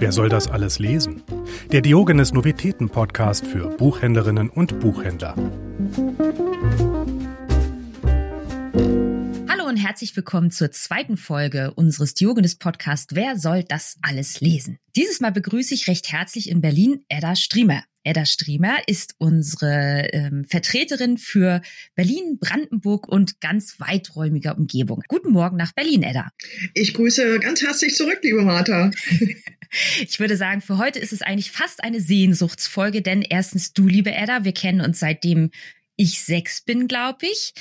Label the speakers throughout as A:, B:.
A: Wer soll das alles lesen? Der Diogenes Novitäten Podcast für Buchhändlerinnen und Buchhändler.
B: Hallo und herzlich willkommen zur zweiten Folge unseres Diogenes Podcast Wer soll das alles lesen? Dieses Mal begrüße ich recht herzlich in Berlin Edda Striemer. Edda Striemer ist unsere ähm, Vertreterin für Berlin, Brandenburg und ganz weiträumiger Umgebung. Guten Morgen nach Berlin, Edda.
C: Ich grüße ganz herzlich zurück, liebe Martha.
B: ich würde sagen, für heute ist es eigentlich fast eine Sehnsuchtsfolge, denn erstens du, liebe Edda, wir kennen uns seitdem ich sechs bin, glaube ich.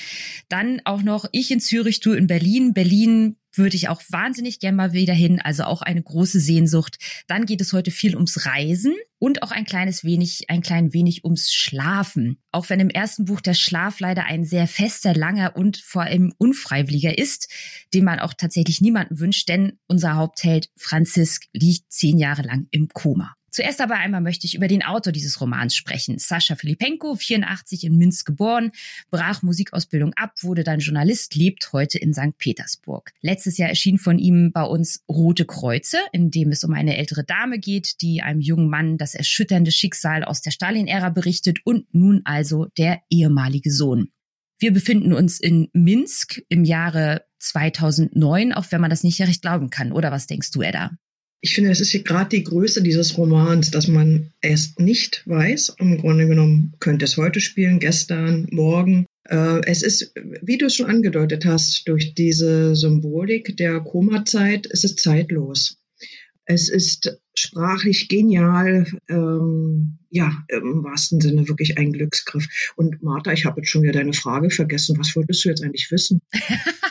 B: Dann auch noch ich in Zürich, du in Berlin. Berlin würde ich auch wahnsinnig gern mal wieder hin, also auch eine große Sehnsucht. Dann geht es heute viel ums Reisen und auch ein kleines wenig, ein klein wenig ums Schlafen. Auch wenn im ersten Buch der Schlaf leider ein sehr fester, langer und vor allem unfreiwilliger ist, den man auch tatsächlich niemanden wünscht, denn unser Hauptheld Franzisk liegt zehn Jahre lang im Koma. Zuerst aber einmal möchte ich über den Autor dieses Romans sprechen. Sascha Filipenko, 84 in Minsk geboren, brach Musikausbildung ab, wurde dann Journalist, lebt heute in St. Petersburg. Letztes Jahr erschien von ihm bei uns Rote Kreuze, in dem es um eine ältere Dame geht, die einem jungen Mann das erschütternde Schicksal aus der Stalin-Ära berichtet und nun also der ehemalige Sohn. Wir befinden uns in Minsk im Jahre 2009, auch wenn man das nicht recht glauben kann. Oder was denkst du, Edda?
C: Ich finde, es ist hier gerade die Größe dieses Romans, dass man es nicht weiß. Im Grunde genommen könnte es heute spielen, gestern, morgen. Äh, es ist, wie du es schon angedeutet hast, durch diese Symbolik der Koma-Zeit, es ist zeitlos. Es ist sprachlich genial, ähm, ja, im wahrsten Sinne wirklich ein Glücksgriff. Und Martha, ich habe jetzt schon wieder deine Frage vergessen. Was wolltest du jetzt eigentlich wissen?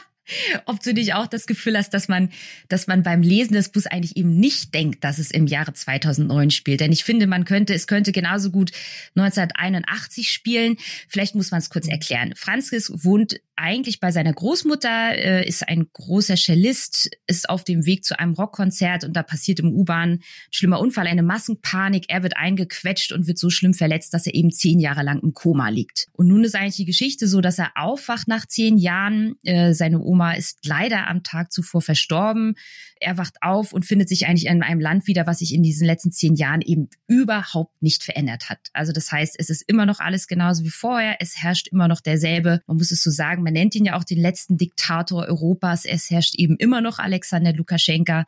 B: ob du nicht auch das Gefühl hast, dass man, dass man beim Lesen des Buchs eigentlich eben nicht denkt, dass es im Jahre 2009 spielt. Denn ich finde, man könnte, es könnte genauso gut 1981 spielen. Vielleicht muss man es kurz erklären. Franzis wohnt eigentlich bei seiner Großmutter, äh, ist ein großer Cellist, ist auf dem Weg zu einem Rockkonzert und da passiert im U-Bahn schlimmer Unfall, eine Massenpanik. Er wird eingequetscht und wird so schlimm verletzt, dass er eben zehn Jahre lang im Koma liegt. Und nun ist eigentlich die Geschichte so, dass er aufwacht nach zehn Jahren. Äh, seine Oma ist leider am Tag zuvor verstorben. Er wacht auf und findet sich eigentlich in einem Land wieder, was sich in diesen letzten zehn Jahren eben überhaupt nicht verändert hat. Also das heißt, es ist immer noch alles genauso wie vorher. Es herrscht immer noch derselbe, man muss es so sagen, man nennt ihn ja auch den letzten Diktator Europas. Es herrscht eben immer noch Alexander Lukaschenka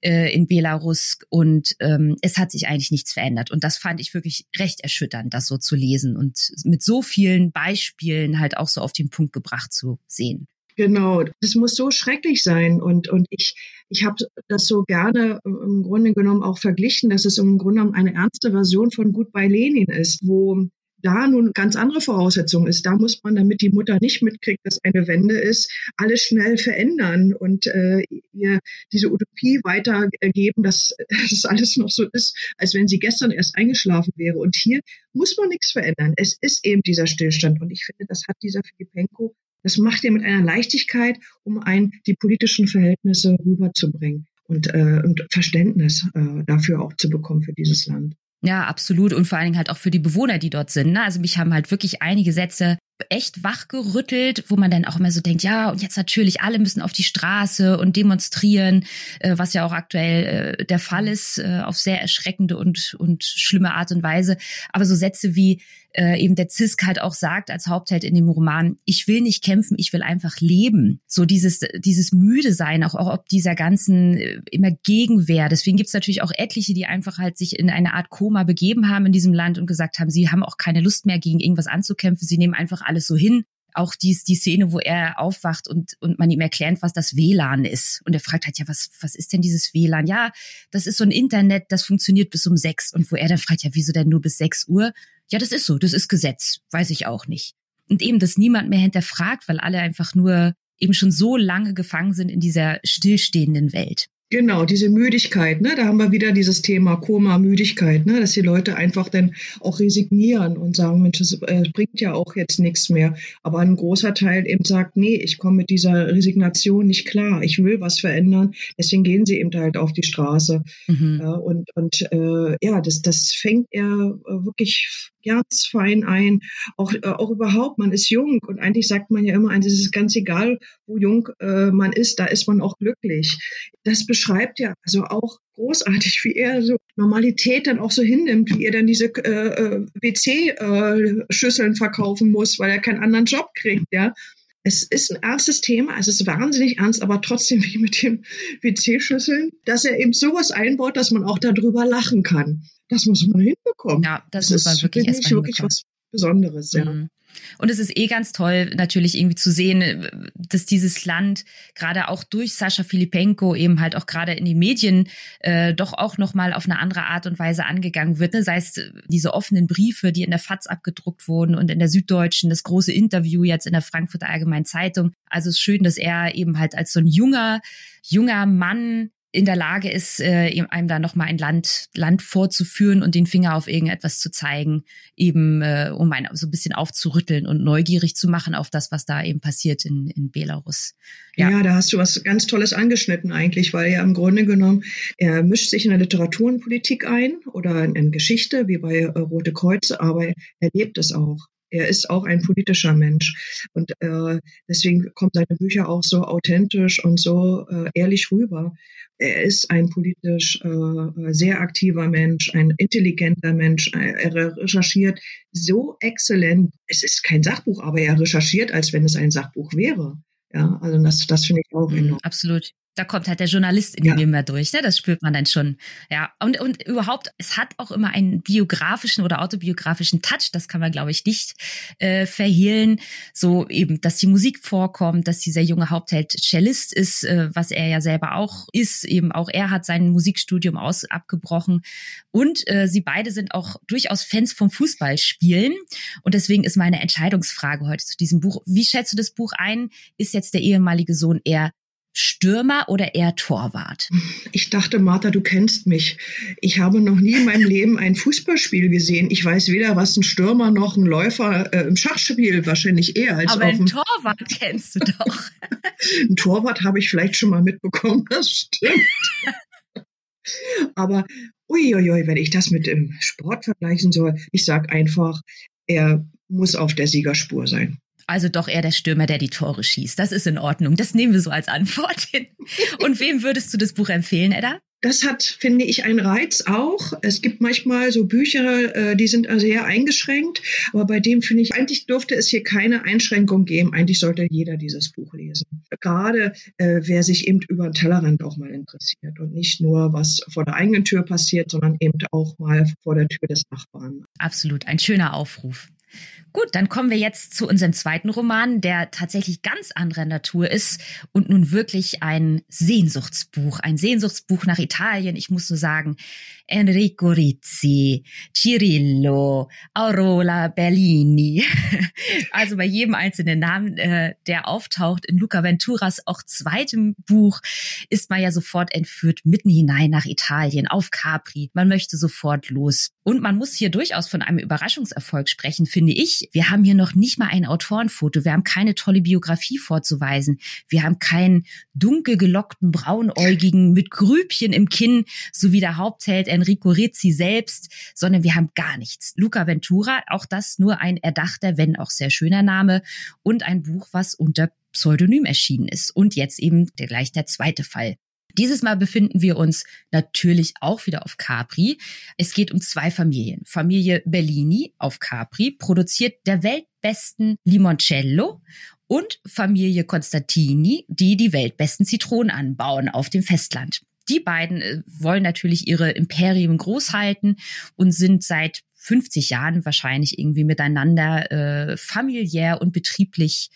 B: äh, in Belarus und ähm, es hat sich eigentlich nichts verändert. Und das fand ich wirklich recht erschütternd, das so zu lesen und mit so vielen Beispielen halt auch so auf den Punkt gebracht zu sehen.
C: Genau, das muss so schrecklich sein. Und, und ich, ich habe das so gerne im Grunde genommen auch verglichen, dass es im Grunde genommen eine ernste Version von Goodbye Lenin ist, wo da nun ganz andere Voraussetzungen ist. Da muss man, damit die Mutter nicht mitkriegt, dass eine Wende ist, alles schnell verändern und äh, ihr diese Utopie weitergeben, dass das alles noch so ist, als wenn sie gestern erst eingeschlafen wäre. Und hier muss man nichts verändern. Es ist eben dieser Stillstand. Und ich finde, das hat dieser Filipenko das macht er mit einer Leichtigkeit, um ein die politischen Verhältnisse rüberzubringen und, äh, und Verständnis äh, dafür auch zu bekommen für dieses Land.
B: Ja, absolut. Und vor allen Dingen halt auch für die Bewohner, die dort sind. Ne? Also mich haben halt wirklich einige Sätze echt wachgerüttelt, wo man dann auch immer so denkt, ja, und jetzt natürlich alle müssen auf die Straße und demonstrieren, äh, was ja auch aktuell äh, der Fall ist, äh, auf sehr erschreckende und, und schlimme Art und Weise. Aber so Sätze wie äh, eben der Zisk halt auch sagt als Hauptheld in dem Roman, ich will nicht kämpfen, ich will einfach leben. So dieses, dieses müde sein, auch, auch ob dieser ganzen äh, immer Gegenwehr. Deswegen gibt's natürlich auch etliche, die einfach halt sich in eine Art Koma begeben haben in diesem Land und gesagt haben, sie haben auch keine Lust mehr gegen irgendwas anzukämpfen, sie nehmen einfach alles so hin. Auch dies, die Szene, wo er aufwacht und, und man ihm erklärt, was das WLAN ist. Und er fragt halt, ja, was, was ist denn dieses WLAN? Ja, das ist so ein Internet, das funktioniert bis um sechs. Und wo er dann fragt, ja, wieso denn nur bis sechs Uhr? Ja, das ist so, das ist Gesetz. Weiß ich auch nicht. Und eben, dass niemand mehr hinterfragt, weil alle einfach nur eben schon so lange gefangen sind in dieser stillstehenden Welt.
C: Genau, diese Müdigkeit, ne? da haben wir wieder dieses Thema Koma, Müdigkeit, ne? dass die Leute einfach dann auch resignieren und sagen, Mensch, das äh, bringt ja auch jetzt nichts mehr. Aber ein großer Teil eben sagt, nee, ich komme mit dieser Resignation nicht klar, ich will was verändern. Deswegen gehen sie eben halt auf die Straße. Mhm. Ja, und und äh, ja, das, das fängt er äh, wirklich ganz fein ein. Auch, äh, auch überhaupt, man ist jung und eigentlich sagt man ja immer, es ist ganz egal, wo jung äh, man ist, da ist man auch glücklich. Das beschreibt ja also auch großartig, wie er so Normalität dann auch so hinnimmt, wie er dann diese äh, äh WC-Schüsseln äh, verkaufen muss, weil er keinen anderen Job kriegt, ja. Es ist ein ernstes Thema, es ist wahnsinnig ernst, aber trotzdem wie mit den WC-Schüsseln, dass er eben sowas einbaut, dass man auch darüber lachen kann. Das muss man hinbekommen.
B: Ja, das, das muss man wirklich
C: erstmal wirklich was Besonderes, ja. Mhm.
B: Und es ist eh ganz toll, natürlich irgendwie zu sehen, dass dieses Land gerade auch durch Sascha Filipenko eben halt auch gerade in den Medien äh, doch auch nochmal auf eine andere Art und Weise angegangen wird. Ne? Sei es diese offenen Briefe, die in der FAZ abgedruckt wurden und in der Süddeutschen, das große Interview jetzt in der Frankfurter Allgemeinen Zeitung. Also es ist schön, dass er eben halt als so ein junger, junger Mann in der Lage ist, äh, einem da nochmal ein Land, Land vorzuführen und den Finger auf irgendetwas zu zeigen, eben äh, um einen so ein bisschen aufzurütteln und neugierig zu machen auf das, was da eben passiert in, in Belarus.
C: Ja. ja, da hast du was ganz Tolles angeschnitten eigentlich, weil ja im Grunde genommen, er mischt sich in der Literatur und Politik ein oder in Geschichte, wie bei äh, Rote Kreuze, aber er lebt es auch. Er ist auch ein politischer Mensch. Und äh, deswegen kommen seine Bücher auch so authentisch und so äh, ehrlich rüber. Er ist ein politisch äh, sehr aktiver Mensch, ein intelligenter Mensch. Er recherchiert so exzellent. Es ist kein Sachbuch, aber er recherchiert, als wenn es ein Sachbuch wäre. Ja, also das, das finde ich auch mhm, enorm.
B: Absolut da kommt halt der Journalist in ja. ihm mehr durch, ne? Das spürt man dann schon. Ja. Und, und überhaupt, es hat auch immer einen biografischen oder autobiografischen Touch, das kann man, glaube ich, nicht äh, verhehlen. So eben, dass die Musik vorkommt, dass dieser junge Hauptheld Cellist ist, äh, was er ja selber auch ist. Eben auch er hat sein Musikstudium aus abgebrochen. Und äh, sie beide sind auch durchaus Fans vom Fußballspielen. Und deswegen ist meine Entscheidungsfrage heute zu diesem Buch. Wie schätzt du das Buch ein? Ist jetzt der ehemalige Sohn eher Stürmer oder eher Torwart?
C: Ich dachte, Martha, du kennst mich. Ich habe noch nie in meinem Leben ein Fußballspiel gesehen. Ich weiß weder, was ein Stürmer noch ein Läufer äh, im Schachspiel wahrscheinlich eher als
B: Aber ein Torwart kennst du doch.
C: ein Torwart habe ich vielleicht schon mal mitbekommen, das stimmt. Aber uiuiui, wenn ich das mit dem Sport vergleichen soll, ich sage einfach, er muss auf der Siegerspur sein.
B: Also doch eher der Stürmer, der die Tore schießt. Das ist in Ordnung. Das nehmen wir so als Antwort hin. Und wem würdest du das Buch empfehlen, Edda?
C: Das hat, finde ich, einen Reiz auch. Es gibt manchmal so Bücher, äh, die sind also sehr eingeschränkt. Aber bei dem finde ich, eigentlich dürfte es hier keine Einschränkung geben. Eigentlich sollte jeder dieses Buch lesen. Gerade äh, wer sich eben über den Tellerrand auch mal interessiert und nicht nur, was vor der eigenen Tür passiert, sondern eben auch mal vor der Tür des Nachbarn.
B: Absolut. Ein schöner Aufruf. Gut, dann kommen wir jetzt zu unserem zweiten Roman, der tatsächlich ganz anderer Natur ist und nun wirklich ein Sehnsuchtsbuch, ein Sehnsuchtsbuch nach Italien. Ich muss so sagen, Enrico Rizzi, Cirillo, Aurora Bellini. Also bei jedem einzelnen Namen, äh, der auftaucht in Luca Venturas auch zweitem Buch, ist man ja sofort entführt mitten hinein nach Italien, auf Capri. Man möchte sofort los. Und man muss hier durchaus von einem Überraschungserfolg sprechen, finde ich. Wir haben hier noch nicht mal ein Autorenfoto. Wir haben keine tolle Biografie vorzuweisen. Wir haben keinen dunkel gelockten Braunäugigen mit Grübchen im Kinn, so wie der Hauptheld Enrico Rizzi selbst, sondern wir haben gar nichts. Luca Ventura, auch das nur ein erdachter, wenn auch sehr schöner Name und ein Buch, was unter Pseudonym erschienen ist. Und jetzt eben der, gleich der zweite Fall. Dieses Mal befinden wir uns natürlich auch wieder auf Capri. Es geht um zwei Familien. Familie Bellini auf Capri produziert der weltbesten Limoncello und Familie Constantini, die die weltbesten Zitronen anbauen auf dem Festland die beiden äh, wollen natürlich ihre Imperium groß halten und sind seit 50 Jahren wahrscheinlich irgendwie miteinander äh, familiär und betrieblich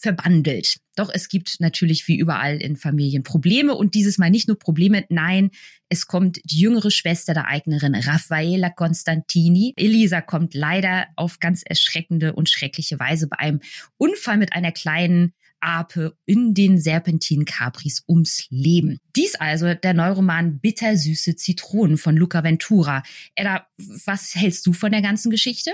B: verbandelt. Doch es gibt natürlich wie überall in Familien Probleme und dieses Mal nicht nur Probleme, nein, es kommt die jüngere Schwester der Eignerin Raffaella Constantini. Elisa kommt leider auf ganz erschreckende und schreckliche Weise bei einem Unfall mit einer kleinen Ape in den Serpentinen Capris ums Leben. Dies also der Neuroman Bittersüße Zitronen von Luca Ventura. Edda, was hältst du von der ganzen Geschichte?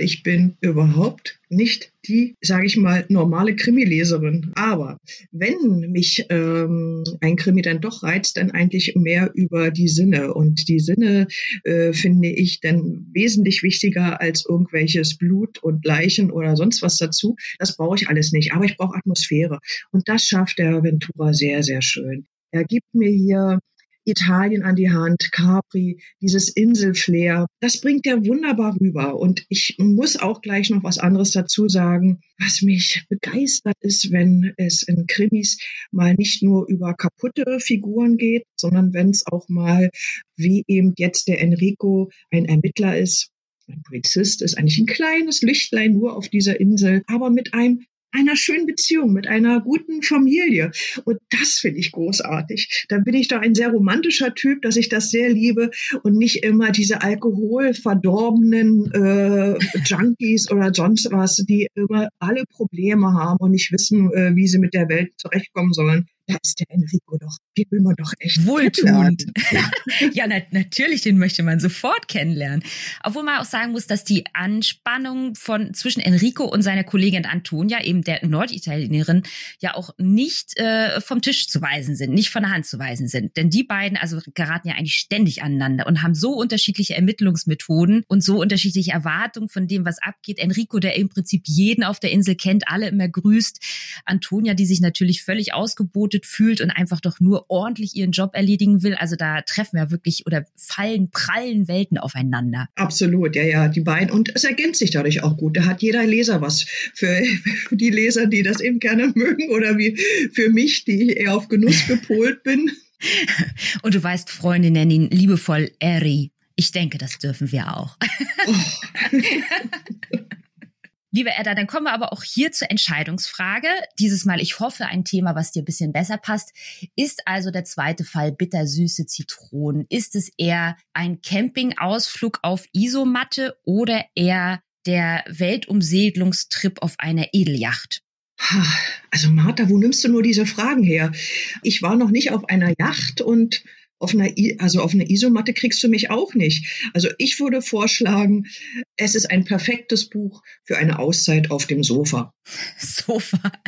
C: Ich bin überhaupt nicht die, sage ich mal, normale Krimileserin. Aber wenn mich ähm, ein Krimi dann doch reizt, dann eigentlich mehr über die Sinne. Und die Sinne äh, finde ich dann wesentlich wichtiger als irgendwelches Blut und Leichen oder sonst was dazu. Das brauche ich alles nicht. Aber ich brauche Atmosphäre. Und das schafft der Ventura sehr, sehr schön. Er gibt mir hier Italien an die Hand, Capri, dieses Inselflair. Das bringt er wunderbar rüber. Und ich muss auch gleich noch was anderes dazu sagen, was mich begeistert ist, wenn es in Krimis mal nicht nur über kaputte Figuren geht, sondern wenn es auch mal, wie eben jetzt der Enrico, ein Ermittler ist, ein Polizist ist eigentlich ein kleines Lichtlein nur auf dieser Insel, aber mit einem einer schönen Beziehung, mit einer guten Familie. Und das finde ich großartig. Dann bin ich doch ein sehr romantischer Typ, dass ich das sehr liebe und nicht immer diese alkoholverdorbenen äh, Junkies oder sonst was, die immer alle Probleme haben und nicht wissen, äh, wie sie mit der Welt zurechtkommen sollen da ist der Enrico doch, den will man doch echt
B: Wohltuend. Ja, na, natürlich, den möchte man sofort kennenlernen. Obwohl man auch sagen muss, dass die Anspannung von zwischen Enrico und seiner Kollegin Antonia, eben der Norditalienerin, ja auch nicht äh, vom Tisch zu weisen sind, nicht von der Hand zu weisen sind. Denn die beiden also geraten ja eigentlich ständig aneinander und haben so unterschiedliche Ermittlungsmethoden und so unterschiedliche Erwartungen von dem, was abgeht. Enrico, der im Prinzip jeden auf der Insel kennt, alle immer grüßt. Antonia, die sich natürlich völlig ausgebotet übermüdet fühlt und einfach doch nur ordentlich ihren Job erledigen will. Also da treffen wir wirklich oder fallen, prallen Welten aufeinander.
C: Absolut, ja, ja, die beiden. Und es ergänzt sich dadurch auch gut. Da hat jeder Leser was. Für, für die Leser, die das eben gerne mögen oder wie für mich, die eher auf Genuss gepolt bin.
B: Und du weißt, Freunde nennen ihn liebevoll Eri. Ich denke, das dürfen wir auch. Oh. Liebe Edda, dann kommen wir aber auch hier zur Entscheidungsfrage. Dieses Mal, ich hoffe, ein Thema, was dir ein bisschen besser passt. Ist also der zweite Fall bittersüße Zitronen? Ist es eher ein Campingausflug auf Isomatte oder eher der Weltumsegelungstrip auf einer Edelyacht?
C: Also Martha, wo nimmst du nur diese Fragen her? Ich war noch nicht auf einer Yacht und auf einer, also auf eine Isomatte kriegst du mich auch nicht. Also ich würde vorschlagen, es ist ein perfektes Buch für eine Auszeit auf dem Sofa.
B: Sofa.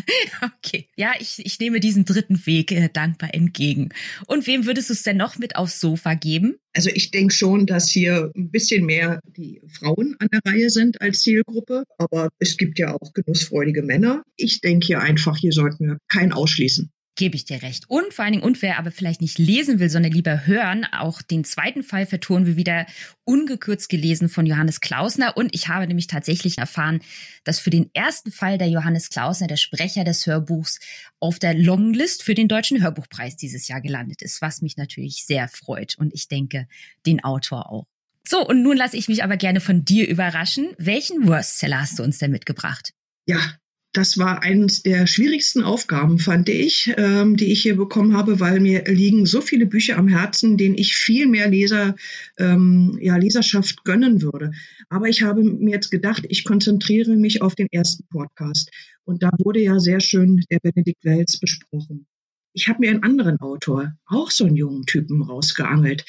B: Okay. Ja, ich, ich nehme diesen dritten Weg äh, dankbar entgegen. Und wem würdest du es denn noch mit aufs Sofa geben?
C: Also ich denke schon, dass hier ein bisschen mehr die Frauen an der Reihe sind als Zielgruppe, aber es gibt ja auch genussfreudige Männer. Ich denke hier einfach, hier sollten wir keinen ausschließen.
B: Gebe ich dir recht. Und vor allen Dingen, und wer aber vielleicht nicht lesen will, sondern lieber hören, auch den zweiten Fall vertonen wir wieder ungekürzt gelesen von Johannes Klausner. Und ich habe nämlich tatsächlich erfahren, dass für den ersten Fall der Johannes Klausner, der Sprecher des Hörbuchs, auf der Longlist für den Deutschen Hörbuchpreis dieses Jahr gelandet ist, was mich natürlich sehr freut. Und ich denke, den Autor auch. So, und nun lasse ich mich aber gerne von dir überraschen. Welchen Worstseller hast du uns denn mitgebracht?
C: Ja, das war eines der schwierigsten Aufgaben, fand ich, ähm, die ich hier bekommen habe, weil mir liegen so viele Bücher am Herzen, denen ich viel mehr Leser, ähm, ja, Leserschaft gönnen würde. Aber ich habe mir jetzt gedacht, ich konzentriere mich auf den ersten Podcast. Und da wurde ja sehr schön der Benedikt Wells besprochen. Ich habe mir einen anderen Autor, auch so einen jungen Typen, rausgeangelt.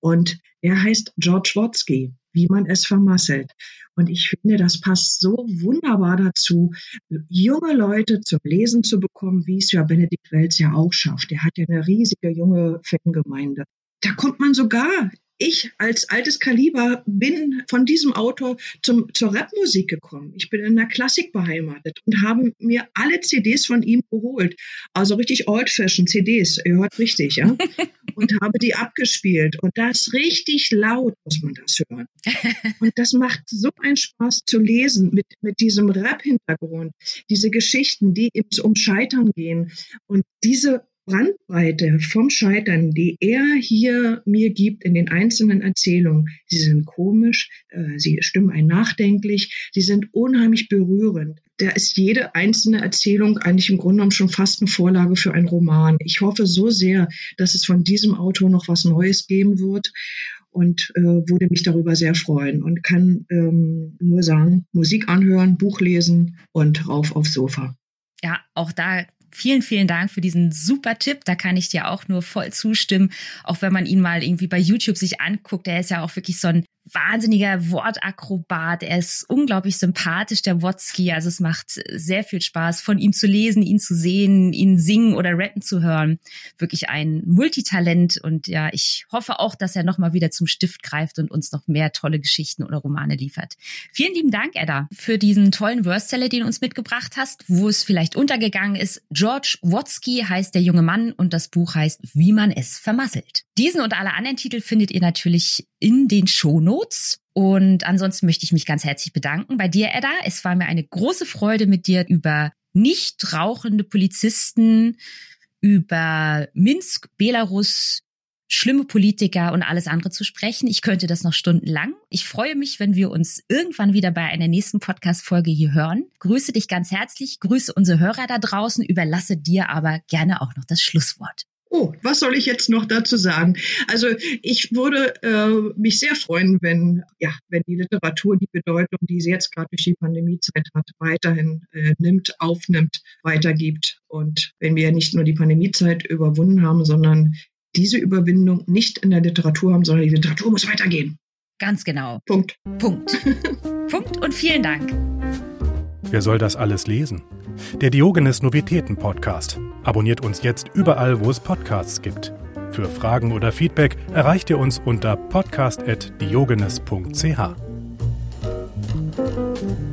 C: Und der heißt George Watsky wie man es vermasselt. Und ich finde, das passt so wunderbar dazu, junge Leute zum Lesen zu bekommen, wie es ja Benedikt Welz ja auch schafft. Er hat ja eine riesige junge Fangemeinde. Da kommt man sogar ich als altes Kaliber bin von diesem Autor zum, zur Rapmusik gekommen. Ich bin in der Klassik beheimatet und habe mir alle CDs von ihm geholt. Also richtig old-fashioned CDs, ihr hört richtig, ja. und habe die abgespielt. Und das richtig laut muss man das hören. Und das macht so einen Spaß zu lesen mit, mit diesem Rap-Hintergrund. Diese Geschichten, die eben um Scheitern gehen. Und diese Brandbreite vom Scheitern, die er hier mir gibt in den einzelnen Erzählungen, sie sind komisch, äh, sie stimmen ein nachdenklich, sie sind unheimlich berührend. Da ist jede einzelne Erzählung eigentlich im Grunde genommen schon fast eine Vorlage für einen Roman. Ich hoffe so sehr, dass es von diesem Autor noch was Neues geben wird und äh, würde mich darüber sehr freuen und kann ähm, nur sagen, Musik anhören, Buch lesen und rauf aufs Sofa.
B: Ja, auch da Vielen, vielen Dank für diesen super Tipp. Da kann ich dir auch nur voll zustimmen. Auch wenn man ihn mal irgendwie bei YouTube sich anguckt, der ist ja auch wirklich so ein wahnsinniger Wortakrobat. Er ist unglaublich sympathisch, der Wotzki. Also es macht sehr viel Spaß, von ihm zu lesen, ihn zu sehen, ihn singen oder rappen zu hören. Wirklich ein Multitalent. Und ja, ich hoffe auch, dass er nochmal wieder zum Stift greift und uns noch mehr tolle Geschichten oder Romane liefert. Vielen lieben Dank, Edda, für diesen tollen Verse-Seller, den du uns mitgebracht hast, wo es vielleicht untergegangen ist. George Wotzki heißt der junge Mann und das Buch heißt Wie man es vermasselt. Diesen und alle anderen Titel findet ihr natürlich in den Shownotes. Und ansonsten möchte ich mich ganz herzlich bedanken bei dir, Edda. Es war mir eine große Freude, mit dir über nicht rauchende Polizisten, über Minsk, Belarus, schlimme Politiker und alles andere zu sprechen. Ich könnte das noch stundenlang. Ich freue mich, wenn wir uns irgendwann wieder bei einer nächsten Podcast-Folge hier hören. Grüße dich ganz herzlich, grüße unsere Hörer da draußen, überlasse dir aber gerne auch noch das Schlusswort.
C: Oh, was soll ich jetzt noch dazu sagen? Also ich würde äh, mich sehr freuen, wenn ja, wenn die Literatur die Bedeutung, die sie jetzt gerade durch die Pandemiezeit hat, weiterhin äh, nimmt, aufnimmt, weitergibt und wenn wir nicht nur die Pandemiezeit überwunden haben, sondern diese Überwindung nicht in der Literatur haben, sondern die Literatur muss weitergehen.
B: Ganz genau.
C: Punkt.
B: Punkt. Punkt und vielen Dank.
A: Wer soll das alles lesen? Der Diogenes Novitäten Podcast. Abonniert uns jetzt überall, wo es Podcasts gibt. Für Fragen oder Feedback erreicht ihr uns unter podcast.diogenes.ch.